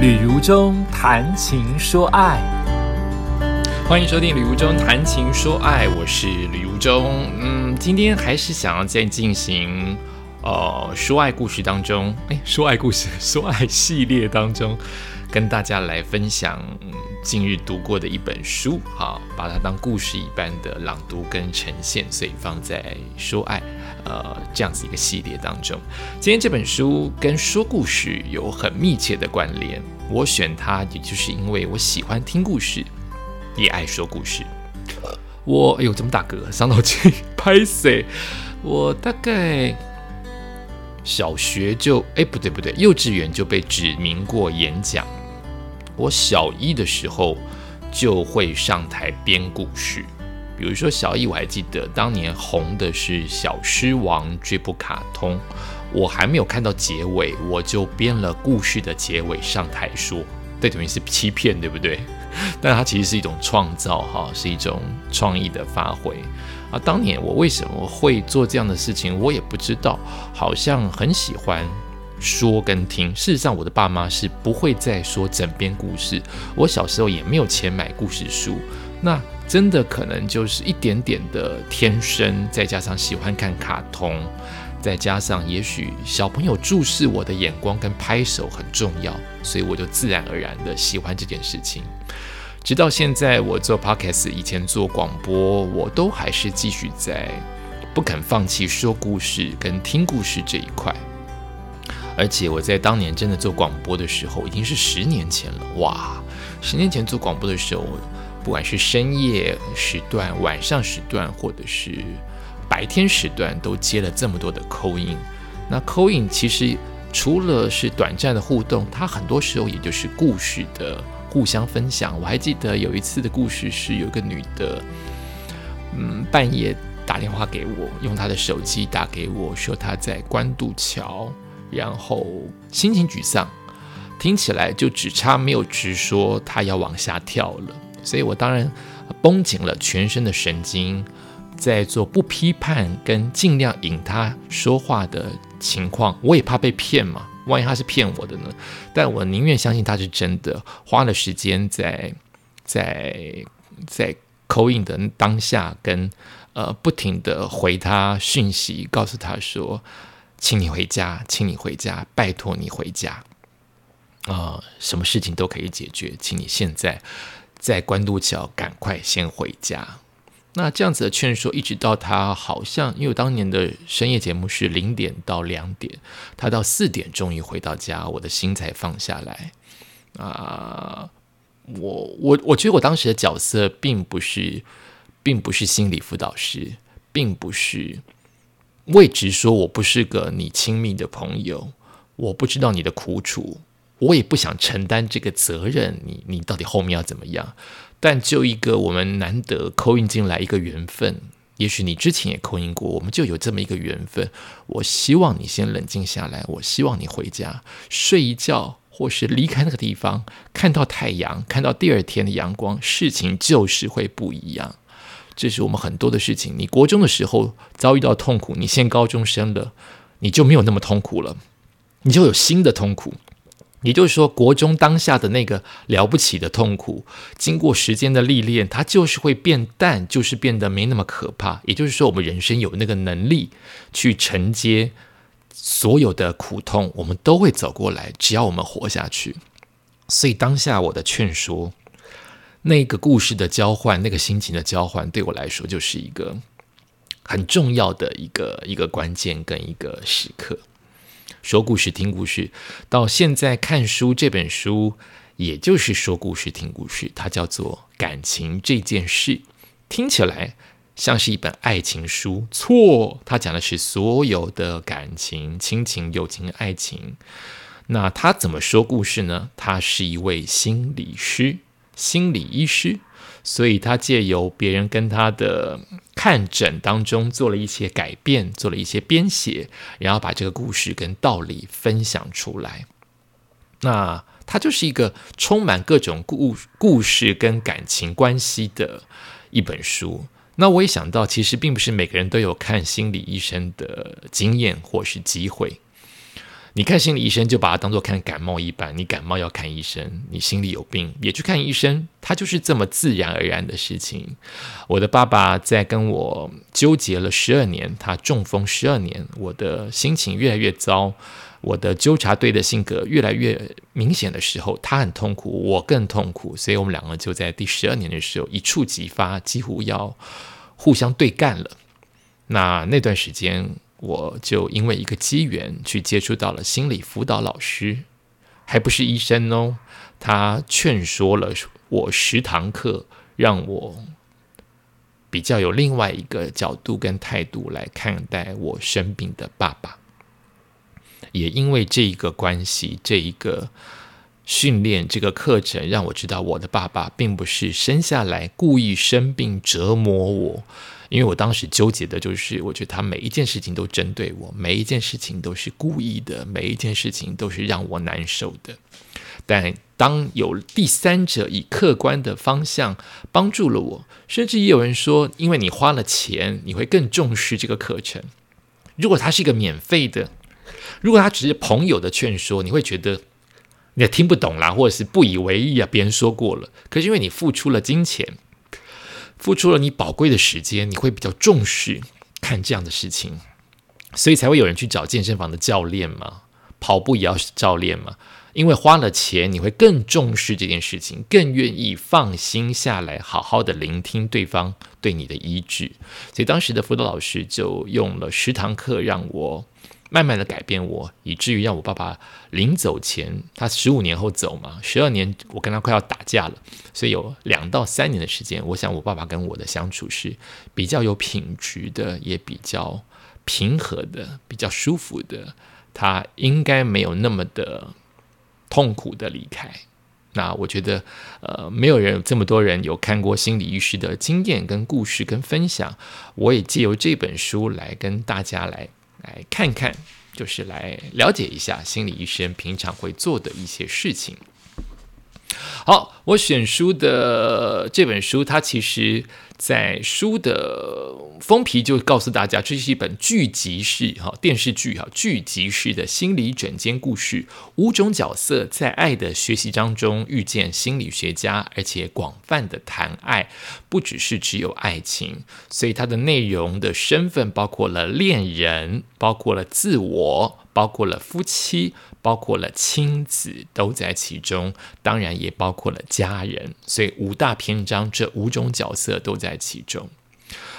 旅如中谈情说爱，欢迎收听《旅如中谈情说爱》，我是旅如中。嗯，今天还是想要在进行呃说爱故事当中，哎，说爱故事、说爱系列当中，跟大家来分享近日读过的一本书，好，把它当故事一般的朗读跟呈现，所以放在说爱呃这样子一个系列当中。今天这本书跟说故事有很密切的关联，我选它也就是因为我喜欢听故事，也爱说故事。我哎呦，怎么打嗝？伤脑筋，拍死？我大概小学就哎不对不对，幼稚园就被指名过演讲。我小一的时候就会上台编故事，比如说小一我还记得当年红的是《小狮王》这部卡通，我还没有看到结尾，我就编了故事的结尾上台说，这等于是欺骗，对不对？但它其实是一种创造，哈，是一种创意的发挥啊。当年我为什么会做这样的事情，我也不知道，好像很喜欢。说跟听，事实上，我的爸妈是不会再说整编故事。我小时候也没有钱买故事书，那真的可能就是一点点的天生，再加上喜欢看卡通，再加上也许小朋友注视我的眼光跟拍手很重要，所以我就自然而然的喜欢这件事情。直到现在，我做 podcast，以前做广播，我都还是继续在不肯放弃说故事跟听故事这一块。而且我在当年真的做广播的时候，已经是十年前了。哇，十年前做广播的时候，不管是深夜时段、晚上时段，或者是白天时段，都接了这么多的扣印。那扣印其实除了是短暂的互动，它很多时候也就是故事的互相分享。我还记得有一次的故事是，有个女的，嗯，半夜打电话给我，用她的手机打给我说她在关渡桥。然后心情沮丧，听起来就只差没有直说她要往下跳了。所以我当然绷紧了全身的神经，在做不批判跟尽量引他说话的情况。我也怕被骗嘛，万一他是骗我的呢？但我宁愿相信他是真的。花了时间在在在口音的当下，跟呃不停的回他讯息，告诉他说。请你回家，请你回家，拜托你回家啊！什么事情都可以解决，请你现在在关渡桥赶快先回家。那这样子的劝说，一直到他好像，因为当年的深夜节目是零点到两点，他到四点终于回到家，我的心才放下来啊！我我我觉得我当时的角色并不是，并不是心理辅导师，并不是。我也直说，我不是个你亲密的朋友，我不知道你的苦楚，我也不想承担这个责任。你你到底后面要怎么样？但就一个我们难得扣印进来一个缘分，也许你之前也扣印过，我们就有这么一个缘分。我希望你先冷静下来，我希望你回家睡一觉，或是离开那个地方，看到太阳，看到第二天的阳光，事情就是会不一样。这是我们很多的事情。你国中的时候遭遇到痛苦，你现高中生了，你就没有那么痛苦了，你就有新的痛苦。也就是说，国中当下的那个了不起的痛苦，经过时间的历练，它就是会变淡，就是变得没那么可怕。也就是说，我们人生有那个能力去承接所有的苦痛，我们都会走过来，只要我们活下去。所以当下我的劝说。那个故事的交换，那个心情的交换，对我来说就是一个很重要的一个一个关键跟一个时刻。说故事、听故事，到现在看书这本书，也就是说故事、听故事，它叫做《感情这件事》，听起来像是一本爱情书。错，它讲的是所有的感情、亲情、友情、爱情。那他怎么说故事呢？他是一位心理师。心理医师，所以他借由别人跟他的看诊当中做了一些改变，做了一些编写，然后把这个故事跟道理分享出来。那它就是一个充满各种故故事跟感情关系的一本书。那我也想到，其实并不是每个人都有看心理医生的经验或是机会。你看心理医生就把它当做看感冒一般，你感冒要看医生，你心里有病也去看医生，它就是这么自然而然的事情。我的爸爸在跟我纠结了十二年，他中风十二年，我的心情越来越糟，我的纠察队的性格越来越明显的时候，他很痛苦，我更痛苦，所以我们两个就在第十二年的时候一触即发，几乎要互相对干了。那那段时间。我就因为一个机缘去接触到了心理辅导老师，还不是医生哦。他劝说了我十堂课，让我比较有另外一个角度跟态度来看待我生病的爸爸。也因为这一个关系，这一个训练，这个课程，让我知道我的爸爸并不是生下来故意生病折磨我。因为我当时纠结的就是，我觉得他每一件事情都针对我，每一件事情都是故意的，每一件事情都是让我难受的。但当有第三者以客观的方向帮助了我，甚至也有人说，因为你花了钱，你会更重视这个课程。如果它是一个免费的，如果他只是朋友的劝说，你会觉得你也听不懂啦，或者是不以为意啊。别人说过了，可是因为你付出了金钱。付出了你宝贵的时间，你会比较重视看这样的事情，所以才会有人去找健身房的教练嘛，跑步也要教练嘛，因为花了钱，你会更重视这件事情，更愿意放心下来，好好的聆听对方对你的依据。所以当时的辅导老师就用了十堂课让我。慢慢的改变我，以至于让我爸爸临走前，他十五年后走嘛，十二年我跟他快要打架了，所以有两到三年的时间，我想我爸爸跟我的相处是比较有品质的，也比较平和的，比较舒服的，他应该没有那么的痛苦的离开。那我觉得，呃，没有人这么多人有看过心理医师的经验跟故事跟分享，我也借由这本书来跟大家来。来看看，就是来了解一下心理医生平常会做的一些事情。好，我选书的这本书，它其实。在书的封皮就告诉大家，这是一本剧集式哈电视剧哈剧集式的心理整间故事，五种角色在爱的学习当中遇见心理学家，而且广泛的谈爱，不只是只有爱情，所以它的内容的身份包括了恋人，包括了自我，包括了夫妻。包括了亲子都在其中，当然也包括了家人，所以五大篇章这五种角色都在其中。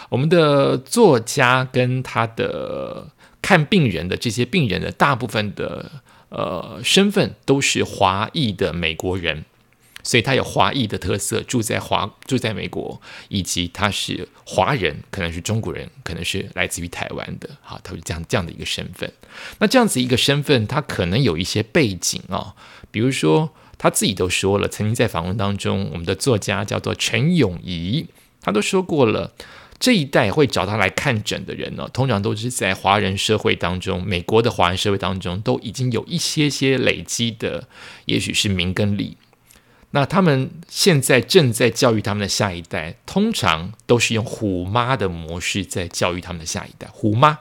我们的作家跟他的看病人的这些病人的大部分的呃身份都是华裔的美国人。所以他有华裔的特色，住在华住在美国，以及他是华人，可能是中国人，可能是来自于台湾的，好，他是这样这样的一个身份。那这样子一个身份，他可能有一些背景啊，比如说他自己都说了，曾经在访问当中，我们的作家叫做陈永仪，他都说过了，这一代会找他来看诊的人呢，通常都是在华人社会当中，美国的华人社会当中，都已经有一些些累积的，也许是名跟利。那他们现在正在教育他们的下一代，通常都是用虎妈的模式在教育他们的下一代，虎妈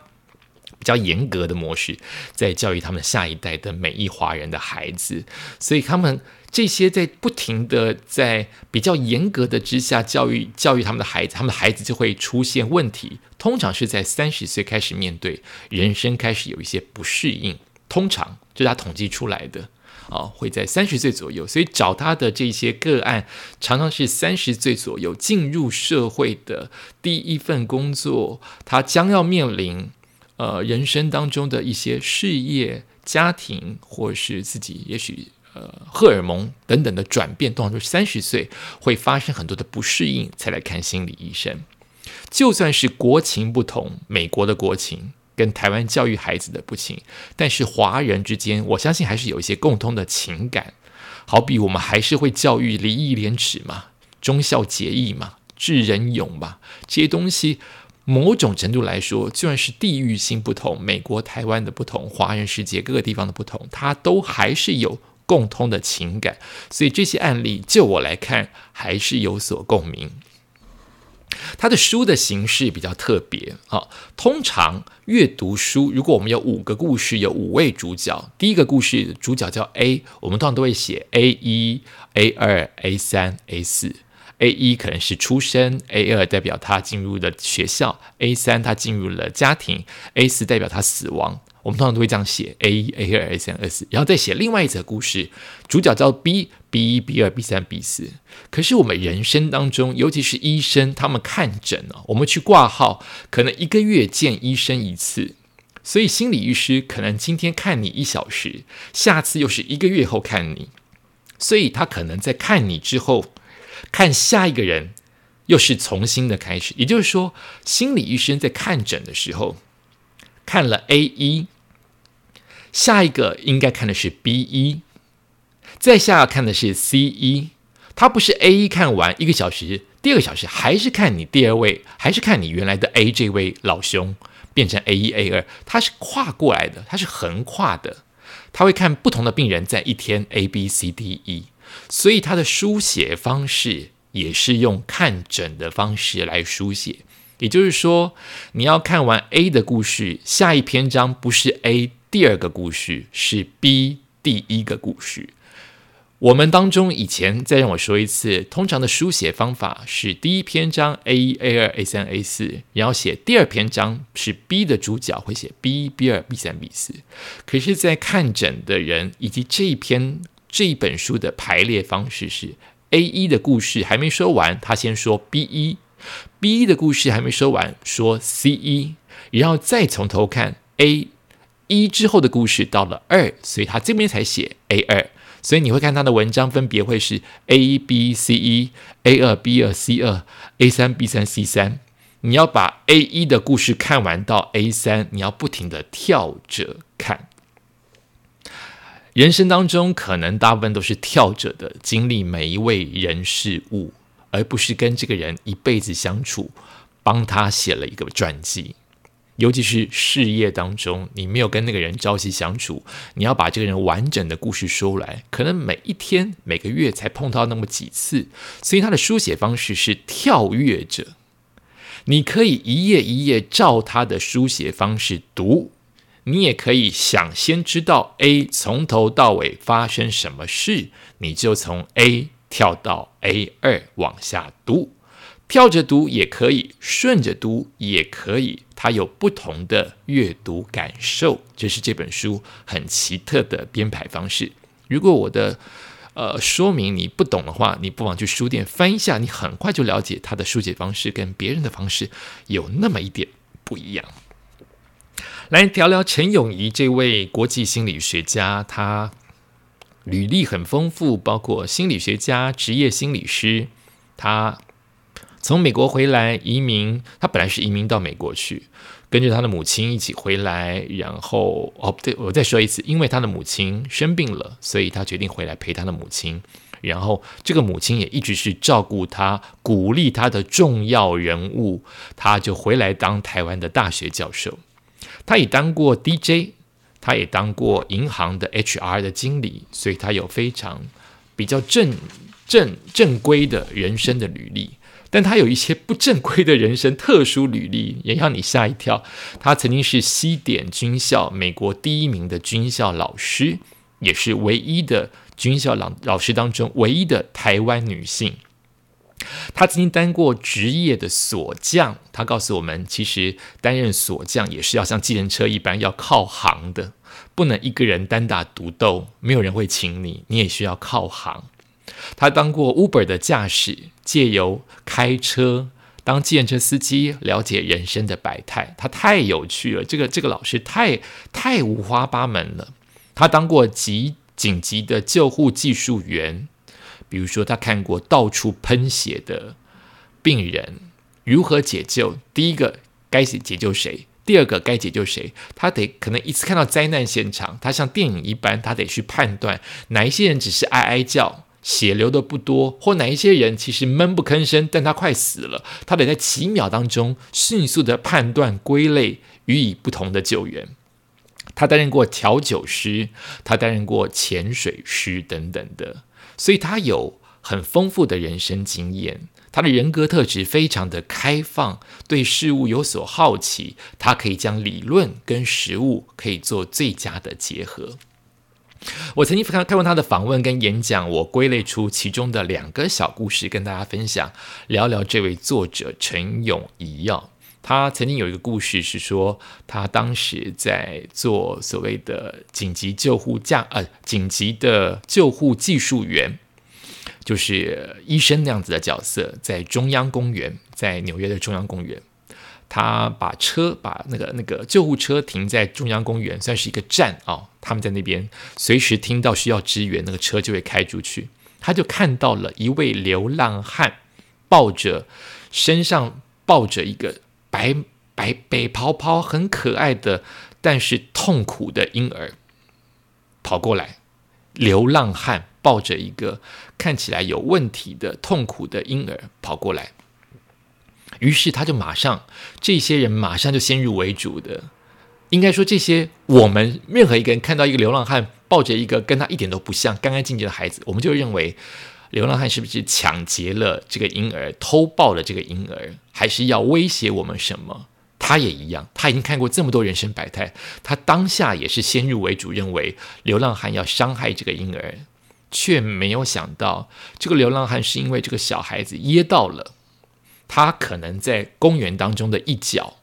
比较严格的模式在教育他们下一代的每一华人的孩子，所以他们这些在不停的在比较严格的之下教育教育他们的孩子，他们的孩子就会出现问题，通常是在三十岁开始面对人生开始有一些不适应，通常这是他统计出来的。啊，会在三十岁左右，所以找他的这些个案，常常是三十岁左右进入社会的第一份工作，他将要面临呃人生当中的一些事业、家庭，或是自己也许呃荷尔蒙等等的转变，通常都是三十岁会发生很多的不适应，才来看心理医生。就算是国情不同，美国的国情。跟台湾教育孩子的不情，但是华人之间，我相信还是有一些共通的情感。好比我们还是会教育礼义廉耻嘛，忠孝节义嘛，智仁勇嘛，这些东西，某种程度来说，就算是地域性不同，美国、台湾的不同，华人世界各个地方的不同，它都还是有共通的情感。所以这些案例，就我来看，还是有所共鸣。它的书的形式比较特别啊。通常阅读书，如果我们有五个故事，有五位主角，第一个故事主角叫 A，我们通常都会写 A 一、A 二、A 三、A 四。A 一可能是出生，A 二代表他进入了学校，A 三他进入了家庭，A 四代表他死亡。我们通常都会这样写：A 一、A 二、A 三、A 四，然后再写另外一则故事，主角叫 B，B 一、B 二、B 三、B 四。可是我们人生当中，尤其是医生，他们看诊啊，我们去挂号，可能一个月见医生一次，所以心理医师可能今天看你一小时，下次又是一个月后看你，所以他可能在看你之后，看下一个人又是重新的开始。也就是说，心理医生在看诊的时候。看了 A 一，下一个应该看的是 B 一，再下看的是 C 一。他不是 A 一看完一个小时，第二个小时还是看你第二位，还是看你原来的 A 这位老兄变成 A 一 A 二，他是跨过来的，他是横跨的，他会看不同的病人在一天 A B C D E，所以他的书写方式也是用看诊的方式来书写。也就是说，你要看完 A 的故事，下一篇章不是 A 第二个故事，是 B 第一个故事。我们当中以前再让我说一次，通常的书写方法是第一篇章 A 一、A 二、A 三、A 四，然后写第二篇章是 B 的主角会写 B 一、B 二、B 三、B 四。可是，在看诊的人以及这一篇这一本书的排列方式是 A 一的故事还没说完，他先说 B 一。B 一的故事还没说完，说 C 一，然后再从头看 A 一之后的故事到了二，所以他这边才写 A 二，所以你会看他的文章分别会是 A 一 B 一 C 一 A 二 B 二 C 二 A 三 B 三 C 三，你要把 A 一的故事看完到 A 三，你要不停的跳着看。人生当中可能大部分都是跳着的经历每一位人事物。而不是跟这个人一辈子相处，帮他写了一个传记。尤其是事业当中，你没有跟那个人朝夕相处，你要把这个人完整的故事说来，可能每一天、每个月才碰到那么几次。所以他的书写方式是跳跃着，你可以一页一页照他的书写方式读，你也可以想先知道 A 从头到尾发生什么事，你就从 A。跳到 A 二往下读，跳着读也可以，顺着读也可以，它有不同的阅读感受，这是这本书很奇特的编排方式。如果我的呃说明你不懂的话，你不妨去书店翻一下，你很快就了解它的书写方式跟别人的方式有那么一点不一样。来聊聊陈永仪这位国际心理学家，他。履历很丰富，包括心理学家、职业心理师。他从美国回来移民，他本来是移民到美国去，跟着他的母亲一起回来。然后哦，不对，我再说一次，因为他的母亲生病了，所以他决定回来陪他的母亲。然后这个母亲也一直是照顾他、鼓励他的重要人物，他就回来当台湾的大学教授。他也当过 DJ。他也当过银行的 HR 的经理，所以他有非常比较正正正规的人生的履历。但他有一些不正规的人生特殊履历，也让你吓一跳。他曾经是西点军校美国第一名的军校老师，也是唯一的军校老老师当中唯一的台湾女性。他曾经当过职业的锁匠，他告诉我们，其实担任锁匠也是要像计程车一般要靠行的，不能一个人单打独斗，没有人会请你，你也需要靠行。他当过 Uber 的驾驶，借由开车当计程车司机，了解人生的百态，他太有趣了。这个这个老师太太五花八门了。他当过急紧急的救护技术员。比如说，他看过到处喷血的病人如何解救。第一个该解救谁？第二个该解救谁？他得可能一次看到灾难现场，他像电影一般，他得去判断哪一些人只是哀哀叫，血流的不多，或哪一些人其实闷不吭声，但他快死了。他得在几秒当中迅速的判断、归类，予以不同的救援。他担任过调酒师，他担任过潜水师等等的。所以他有很丰富的人生经验。他的人格特质非常的开放，对事物有所好奇。他可以将理论跟实物可以做最佳的结合。我曾经看看过他的访问跟演讲，我归类出其中的两个小故事跟大家分享，聊聊这位作者陈永仪哦。他曾经有一个故事是说，他当时在做所谓的紧急救护架呃紧急的救护技术员。就是医生那样子的角色，在中央公园，在纽约的中央公园，他把车把那个那个救护车停在中央公园，算是一个站啊。他们在那边随时听到需要支援，那个车就会开出去。他就看到了一位流浪汉抱着身上抱着一个白白白泡泡很可爱的，但是痛苦的婴儿跑过来。流浪汉抱着一个看起来有问题的痛苦的婴儿跑过来，于是他就马上，这些人马上就先入为主的，应该说这些我们任何一个人看到一个流浪汉抱着一个跟他一点都不像干干净净的孩子，我们就认为流浪汉是不是抢劫了这个婴儿，偷抱了这个婴儿，还是要威胁我们什么？他也一样，他已经看过这么多人生百态，他当下也是先入为主，认为流浪汉要伤害这个婴儿，却没有想到这个流浪汉是因为这个小孩子噎到了，他可能在公园当中的一角，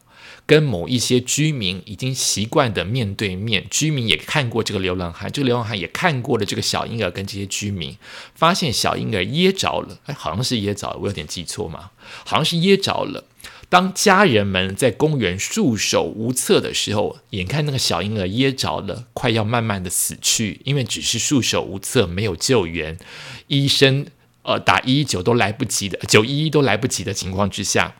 跟某一些居民已经习惯的面对面，居民也看过这个流浪汉，这个流浪汉也看过了这个小婴儿跟这些居民，发现小婴儿噎着了，哎，好像是噎着了，我有点记错吗？好像是噎着了。当家人们在公园束手无策的时候，眼看那个小婴儿噎着了，快要慢慢的死去，因为只是束手无策，没有救援，医生呃打一一九都来不及的，九一一都来不及的情况之下，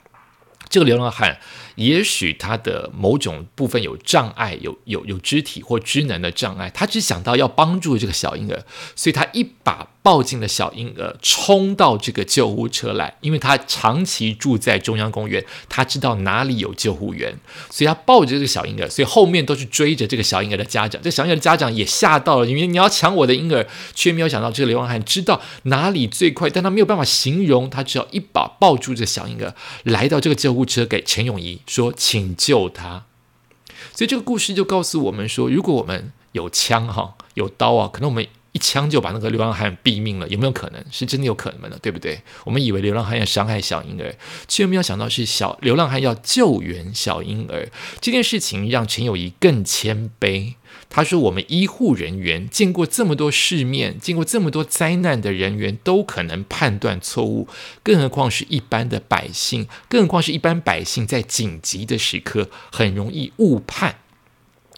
这个流浪汉。也许他的某种部分有障碍，有有有肢体或智能的障碍，他只想到要帮助这个小婴儿，所以他一把抱进了小婴儿，冲到这个救护车来。因为他长期住在中央公园，他知道哪里有救护员，所以他抱着这个小婴儿，所以后面都是追着这个小婴儿的家长。这小婴儿的家长也吓到了，因为你要抢我的婴儿，却没有想到这个流浪汉知道哪里最快，但他没有办法形容，他只要一把抱住这小婴儿，来到这个救护车给陈永仪。说，请救他。所以这个故事就告诉我们说，如果我们有枪哈，有刀啊，可能我们一枪就把那个流浪汉毙命了，有没有可能？是真的有可能的，对不对？我们以为流浪汉要伤害小婴儿，却没有想到是小流浪汉要救援小婴儿。这件事情让陈友谊更谦卑。他说：“我们医护人员见过这么多世面，见过这么多灾难的人员，都可能判断错误，更何况是一般的百姓？更何况是一般百姓在紧急的时刻很容易误判。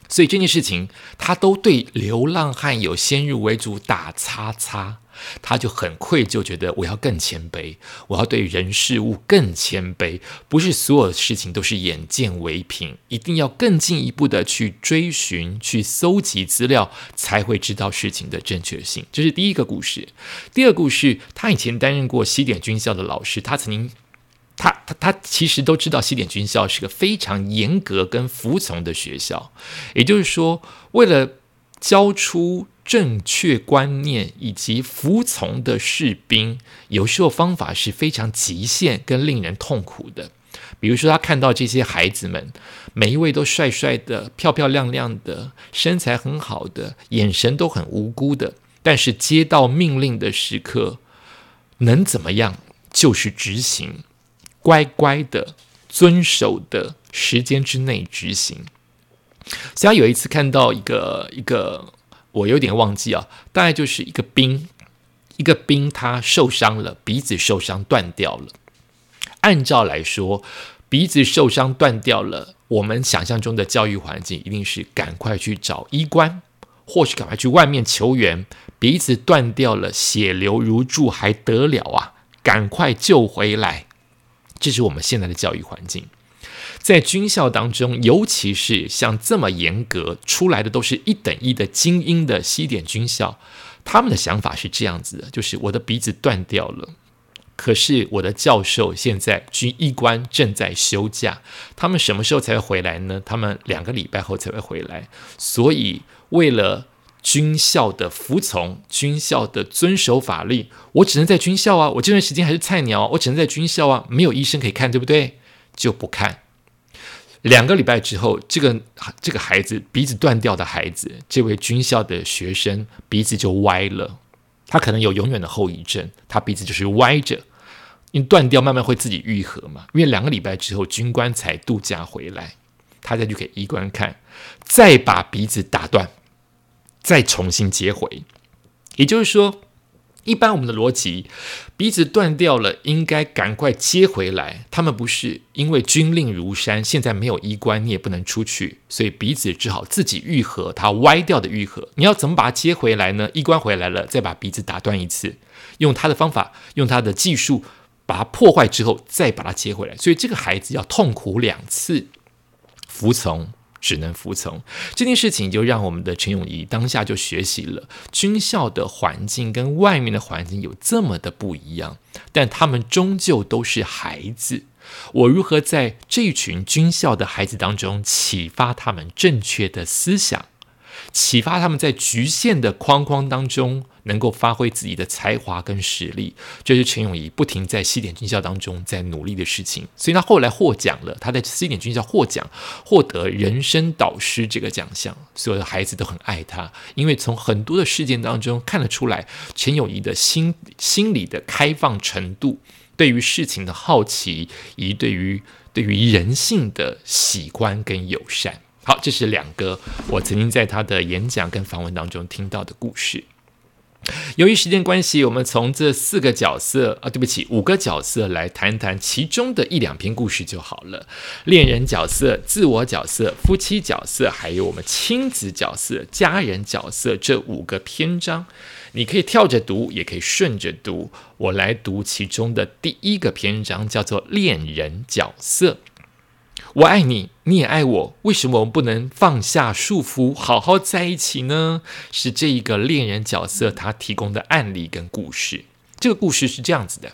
所以这件事情，他都对流浪汉有先入为主打叉叉。”他就很愧疚，觉得我要更谦卑，我要对人事物更谦卑，不是所有事情都是眼见为凭，一定要更进一步的去追寻、去搜集资料，才会知道事情的正确性。这是第一个故事。第二个故事，他以前担任过西点军校的老师，他曾经，他他他其实都知道西点军校是个非常严格跟服从的学校，也就是说，为了教出。正确观念以及服从的士兵，有时候方法是非常极限跟令人痛苦的。比如说，他看到这些孩子们，每一位都帅帅的、漂漂亮亮的、身材很好的、眼神都很无辜的，但是接到命令的时刻，能怎么样？就是执行，乖乖的遵守的时间之内执行。所以，有一次看到一个一个。我有点忘记啊，大概就是一个兵，一个兵他受伤了，鼻子受伤断掉了。按照来说，鼻子受伤断掉了，我们想象中的教育环境一定是赶快去找医官，或是赶快去外面求援。鼻子断掉了，血流如注，还得了啊？赶快救回来！这是我们现在的教育环境。在军校当中，尤其是像这么严格出来的，都是一等一的精英的西点军校，他们的想法是这样子的：，就是我的鼻子断掉了，可是我的教授现在军医官正在休假，他们什么时候才会回来呢？他们两个礼拜后才会回来，所以为了军校的服从，军校的遵守法律。我只能在军校啊，我这段时间还是菜鸟，我只能在军校啊，没有医生可以看，对不对？就不看。两个礼拜之后，这个这个孩子鼻子断掉的孩子，这位军校的学生鼻子就歪了，他可能有永远的后遗症，他鼻子就是歪着，因为断掉慢慢会自己愈合嘛。因为两个礼拜之后，军官才度假回来，他再去给医官看，再把鼻子打断，再重新接回，也就是说。一般我们的逻辑，鼻子断掉了，应该赶快接回来。他们不是因为军令如山，现在没有医官，你也不能出去，所以鼻子只好自己愈合，它歪掉的愈合。你要怎么把它接回来呢？医官回来了，再把鼻子打断一次，用他的方法，用他的技术把它破坏之后，再把它接回来。所以这个孩子要痛苦两次，服从。只能服从这件事情，就让我们的陈永仪当下就学习了军校的环境跟外面的环境有这么的不一样，但他们终究都是孩子。我如何在这群军校的孩子当中启发他们正确的思想？启发他们在局限的框框当中能够发挥自己的才华跟实力，这是陈永仪不停在西点军校当中在努力的事情。所以他后来获奖了，他在西点军校获奖，获得人生导师这个奖项，所有的孩子都很爱他，因为从很多的事件当中看得出来陈永仪的心心理的开放程度，对于事情的好奇，以及对于对于人性的喜欢跟友善。好，这是两个我曾经在他的演讲跟访问当中听到的故事。由于时间关系，我们从这四个角色啊，对不起，五个角色来谈谈其中的一两篇故事就好了。恋人角色、自我角色、夫妻角色，还有我们亲子角色、家人角色这五个篇章，你可以跳着读，也可以顺着读。我来读其中的第一个篇章，叫做恋人角色。我爱你，你也爱我，为什么我们不能放下束缚，好好在一起呢？是这一个恋人角色他提供的案例跟故事。这个故事是这样子的：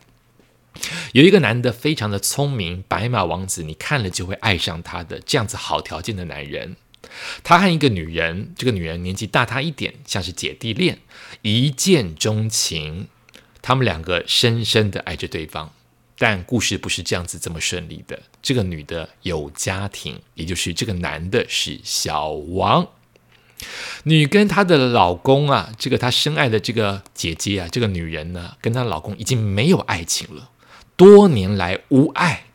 有一个男的非常的聪明，白马王子，你看了就会爱上他的这样子好条件的男人。他和一个女人，这个女人年纪大他一点，像是姐弟恋，一见钟情，他们两个深深的爱着对方。但故事不是这样子这么顺利的。这个女的有家庭，也就是这个男的是小王。女跟她的老公啊，这个她深爱的这个姐姐啊，这个女人呢，跟她老公已经没有爱情了，多年来无爱，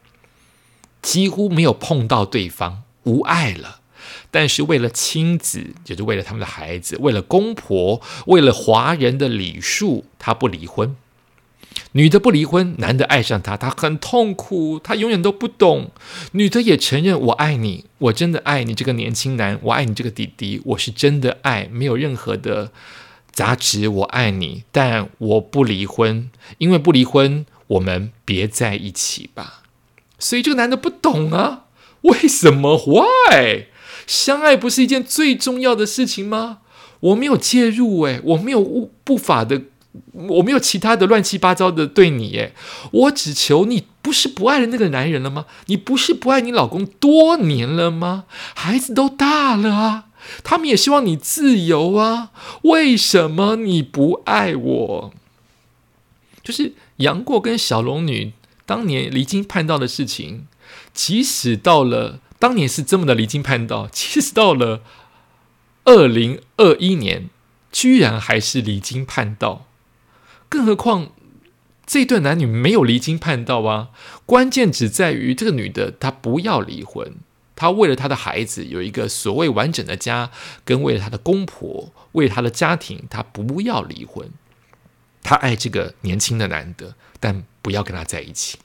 几乎没有碰到对方，无爱了。但是为了亲子，就是为了他们的孩子，为了公婆，为了华人的礼数，她不离婚。女的不离婚，男的爱上她，她很痛苦，她永远都不懂。女的也承认我爱你，我真的爱你这个年轻男，我爱你这个弟弟，我是真的爱，没有任何的杂质，我爱你，但我不离婚，因为不离婚，我们别在一起吧。所以这个男的不懂啊，为什么？Why？相爱不是一件最重要的事情吗？我没有介入，诶，我没有不不法的。我没有其他的乱七八糟的对你耶，我只求你不是不爱的那个男人了吗？你不是不爱你老公多年了吗？孩子都大了啊，他们也希望你自由啊，为什么你不爱我？就是杨过跟小龙女当年离经叛道的事情，即使到了当年是这么的离经叛道，即使到了二零二一年，居然还是离经叛道。更何况，这对男女没有离经叛道啊！关键只在于这个女的她不要离婚，她为了她的孩子有一个所谓完整的家，跟为了她的公婆，为了她的家庭，她不要离婚。她爱这个年轻的男的，但不要跟他在一起，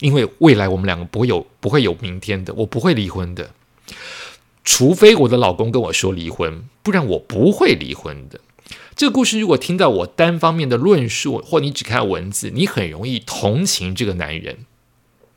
因为未来我们两个不会有不会有明天的，我不会离婚的，除非我的老公跟我说离婚，不然我不会离婚的。这个故事，如果听到我单方面的论述，或你只看文字，你很容易同情这个男人，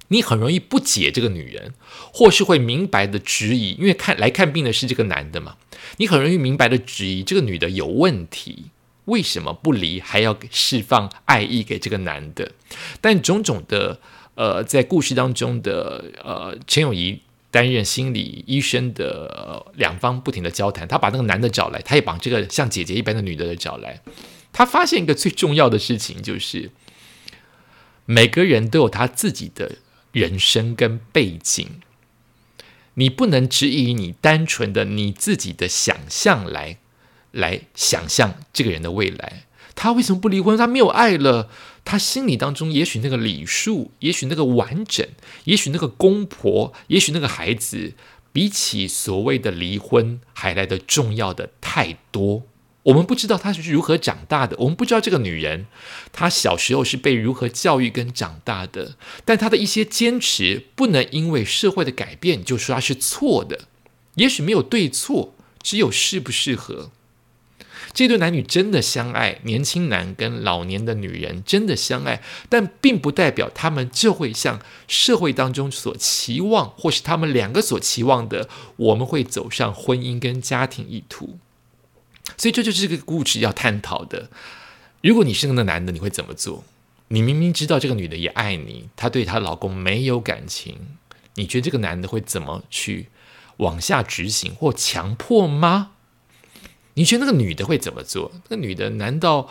你很容易不解这个女人，或是会明白的质疑，因为看来看病的是这个男的嘛，你很容易明白的质疑这个女的有问题，为什么不离，还要释放爱意给这个男的？但种种的，呃，在故事当中的，呃，陈永仪担任心理医生的两方不停的交谈，他把那个男的找来，他也把这个像姐姐一般的女的找来。他发现一个最重要的事情，就是每个人都有他自己的人生跟背景，你不能只以你单纯的你自己的想象来来想象这个人的未来。他为什么不离婚？他没有爱了。他心里当中，也许那个礼数，也许那个完整，也许那个公婆，也许那个孩子，比起所谓的离婚还来的重要的太多。我们不知道他是如何长大的，我们不知道这个女人她小时候是被如何教育跟长大的。但她的一些坚持，不能因为社会的改变就说她是错的。也许没有对错，只有适不适合。这对男女真的相爱，年轻男跟老年的女人真的相爱，但并不代表他们就会像社会当中所期望，或是他们两个所期望的，我们会走上婚姻跟家庭意图。所以这就是这个故事要探讨的。如果你是那个男的，你会怎么做？你明明知道这个女的也爱你，她对她老公没有感情，你觉得这个男的会怎么去往下执行或强迫吗？你觉得那个女的会怎么做？那女的难道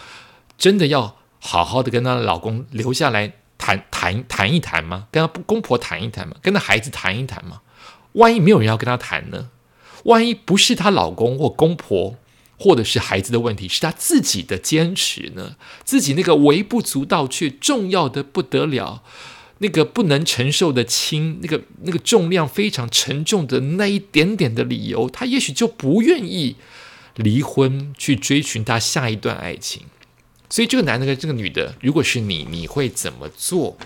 真的要好好的跟她老公留下来谈谈谈一谈吗？跟她公婆谈一谈吗？跟她孩子谈一谈吗？万一没有人要跟她谈呢？万一不是她老公或公婆或者是孩子的问题，是她自己的坚持呢？自己那个微不足道却重要的不得了，那个不能承受的轻，那个那个重量非常沉重的那一点点的理由，她也许就不愿意。离婚去追寻他下一段爱情，所以这个男的跟这个女的，如果是你，你会怎么做？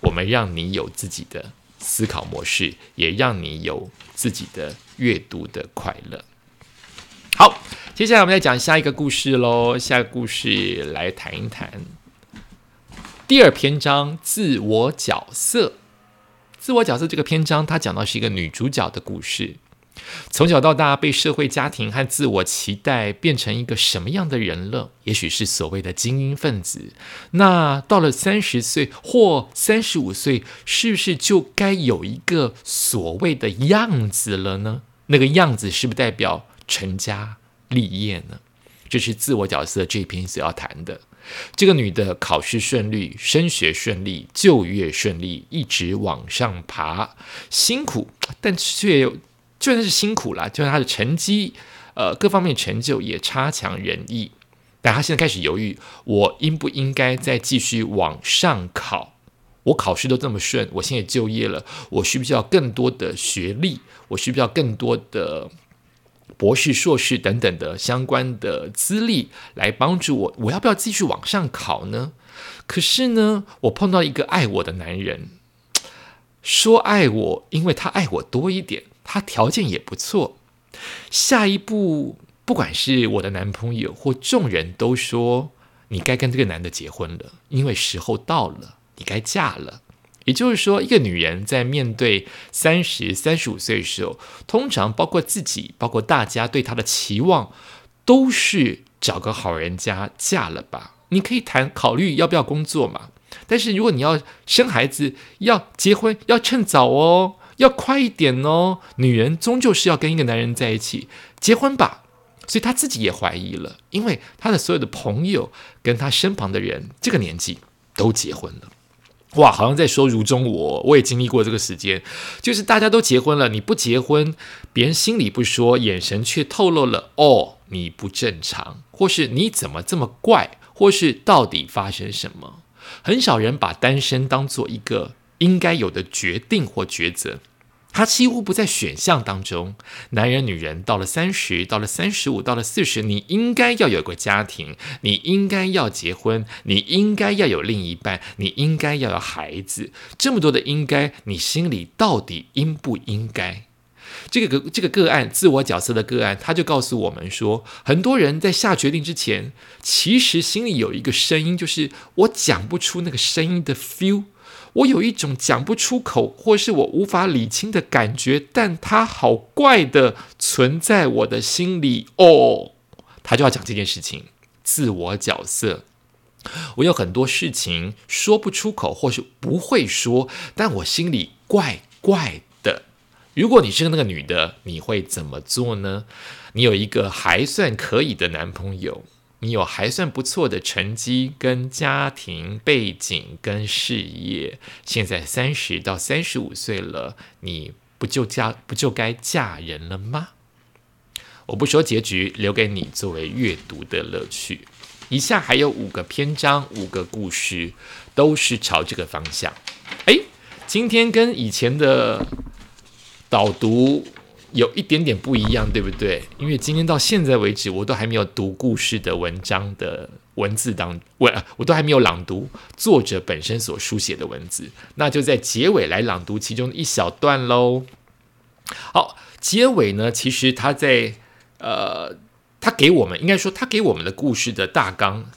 我们让你有自己的思考模式，也让你有自己的阅读的快乐。好，接下来我们再讲下一个故事喽。下个故事来谈一谈第二篇章自我角色。自我角色这个篇章，它讲到是一个女主角的故事。从小到大，被社会、家庭和自我期待变成一个什么样的人了？也许是所谓的精英分子。那到了三十岁或三十五岁，是不是就该有一个所谓的样子了呢？那个样子是不是代表成家立业呢？这是自我角色这一篇所要谈的。这个女的考试顺利，升学顺利，就业顺利，一直往上爬，辛苦，但却有。就算是辛苦了，就算他的成绩，呃，各方面成就也差强人意，但他现在开始犹豫：我应不应该再继续往上考？我考试都这么顺，我现在就业了，我需不需要更多的学历？我需不需要更多的博士、硕士等等的相关的资历来帮助我？我要不要继续往上考呢？可是呢，我碰到一个爱我的男人，说爱我，因为他爱我多一点。他条件也不错，下一步不管是我的男朋友或众人都说你该跟这个男的结婚了，因为时候到了，你该嫁了。也就是说，一个女人在面对三十三十五岁的时候，通常包括自己，包括大家对她的期望，都是找个好人家嫁了吧。你可以谈考虑要不要工作嘛，但是如果你要生孩子，要结婚，要趁早哦。要快一点哦！女人终究是要跟一个男人在一起结婚吧，所以她自己也怀疑了，因为她的所有的朋友跟她身旁的人，这个年纪都结婚了。哇，好像在说如中我，我也经历过这个时间，就是大家都结婚了，你不结婚，别人心里不说，眼神却透露了哦，你不正常，或是你怎么这么怪，或是到底发生什么？很少人把单身当做一个应该有的决定或抉择。他几乎不在选项当中。男人、女人到了三十，到了三十五，到了四十，你应该要有个家庭，你应该要结婚，你应该要有另一半，你应该要有孩子。这么多的应该，你心里到底应不应该？这个个这个个案，自我角色的个案，他就告诉我们说，很多人在下决定之前，其实心里有一个声音，就是我讲不出那个声音的 feel。我有一种讲不出口，或是我无法理清的感觉，但它好怪的存在我的心里哦。他就要讲这件事情，自我角色。我有很多事情说不出口，或是不会说，但我心里怪怪的。如果你是那个女的，你会怎么做呢？你有一个还算可以的男朋友，你有还算不错的成绩、跟家庭背景、跟事业，现在三十到三十五岁了，你不就嫁不就该嫁人了吗？我不说结局，留给你作为阅读的乐趣。以下还有五个篇章，五个故事，都是朝这个方向。哎，今天跟以前的导读有一点点不一样，对不对？因为今天到现在为止，我都还没有读故事的文章的文字当我我都还没有朗读作者本身所书写的文字，那就在结尾来朗读其中一小段喽。好，结尾呢，其实他在。呃，他给我们应该说，他给我们的故事的大纲，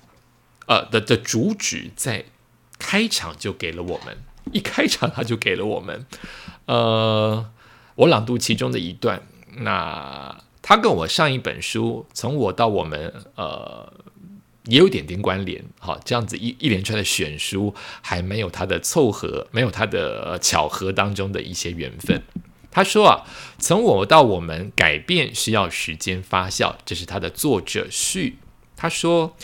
呃的的主旨，在开场就给了我们，一开场他就给了我们。呃，我朗读其中的一段，那他跟我上一本书《从我到我们》呃也有点点关联，好，这样子一一连串的选书，还没有他的凑合，没有他的巧合当中的一些缘分。他说啊，从我到我们改变需要时间发酵，这是他的作者序。他说，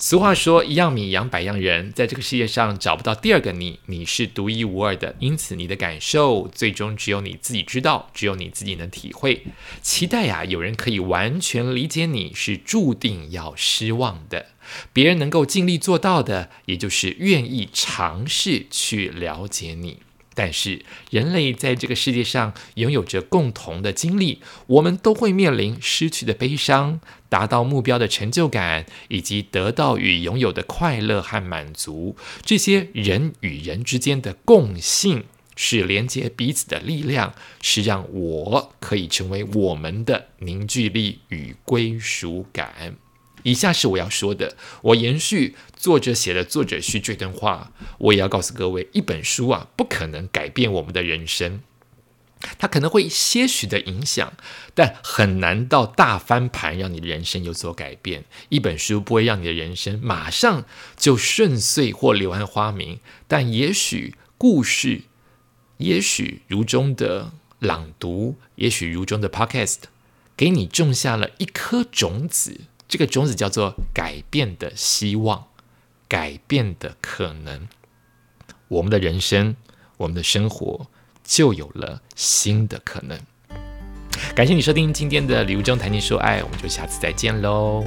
俗话说一样米养百样人，在这个世界上找不到第二个你，你是独一无二的，因此你的感受最终只有你自己知道，只有你自己能体会。期待呀，有人可以完全理解你是注定要失望的。别人能够尽力做到的，也就是愿意尝试去了解你。但是，人类在这个世界上拥有着共同的经历，我们都会面临失去的悲伤、达到目标的成就感，以及得到与拥有的快乐和满足。这些人与人之间的共性，是连接彼此的力量，是让我可以成为我们的凝聚力与归属感。以下是我要说的，我延续作者写的作者序这段话，我也要告诉各位，一本书啊，不可能改变我们的人生，它可能会些许的影响，但很难到大翻盘，让你的人生有所改变。一本书不会让你的人生马上就顺遂或柳暗花明，但也许故事，也许如中的朗读，也许如中的 podcast，给你种下了一颗种子。这个种子叫做改变的希望，改变的可能。我们的人生，我们的生活，就有了新的可能。感谢你收听今天的礼物中谈情说爱，我们就下次再见喽。